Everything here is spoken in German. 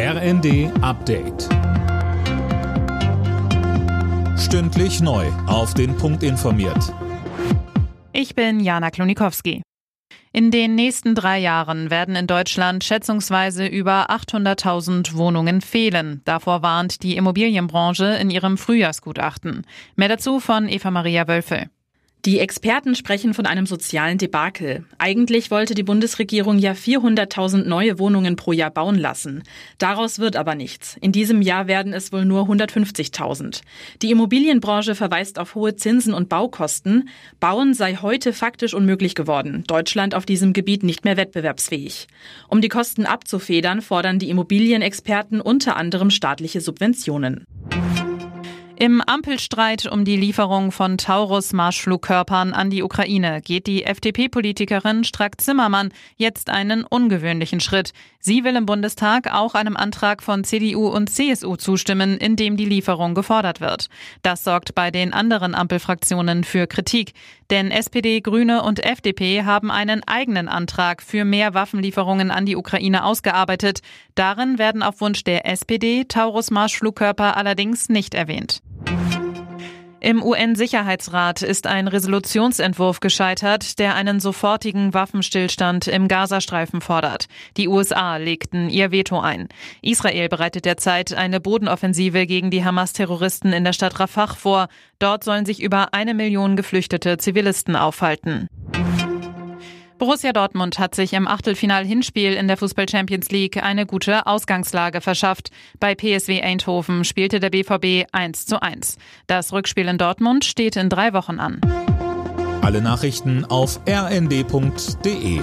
RND Update. Stündlich neu. Auf den Punkt informiert. Ich bin Jana Klonikowski. In den nächsten drei Jahren werden in Deutschland schätzungsweise über 800.000 Wohnungen fehlen. Davor warnt die Immobilienbranche in ihrem Frühjahrsgutachten. Mehr dazu von Eva Maria Wölfel. Die Experten sprechen von einem sozialen Debakel. Eigentlich wollte die Bundesregierung ja 400.000 neue Wohnungen pro Jahr bauen lassen. Daraus wird aber nichts. In diesem Jahr werden es wohl nur 150.000. Die Immobilienbranche verweist auf hohe Zinsen und Baukosten. Bauen sei heute faktisch unmöglich geworden. Deutschland auf diesem Gebiet nicht mehr wettbewerbsfähig. Um die Kosten abzufedern, fordern die Immobilienexperten unter anderem staatliche Subventionen. Im Ampelstreit um die Lieferung von Taurus-Marschflugkörpern an die Ukraine geht die FDP-Politikerin Strack-Zimmermann jetzt einen ungewöhnlichen Schritt. Sie will im Bundestag auch einem Antrag von CDU und CSU zustimmen, in dem die Lieferung gefordert wird. Das sorgt bei den anderen Ampelfraktionen für Kritik. Denn SPD, Grüne und FDP haben einen eigenen Antrag für mehr Waffenlieferungen an die Ukraine ausgearbeitet. Darin werden auf Wunsch der SPD Taurus-Marschflugkörper allerdings nicht erwähnt. Im UN-Sicherheitsrat ist ein Resolutionsentwurf gescheitert, der einen sofortigen Waffenstillstand im Gazastreifen fordert. Die USA legten ihr Veto ein. Israel bereitet derzeit eine Bodenoffensive gegen die Hamas-Terroristen in der Stadt Rafah vor. Dort sollen sich über eine Million geflüchtete Zivilisten aufhalten. Borussia Dortmund hat sich im Achtelfinal-Hinspiel in der Fußball Champions League eine gute Ausgangslage verschafft. Bei PSW Eindhoven spielte der BVB 1 zu 1. Das Rückspiel in Dortmund steht in drei Wochen an. Alle Nachrichten auf rnd.de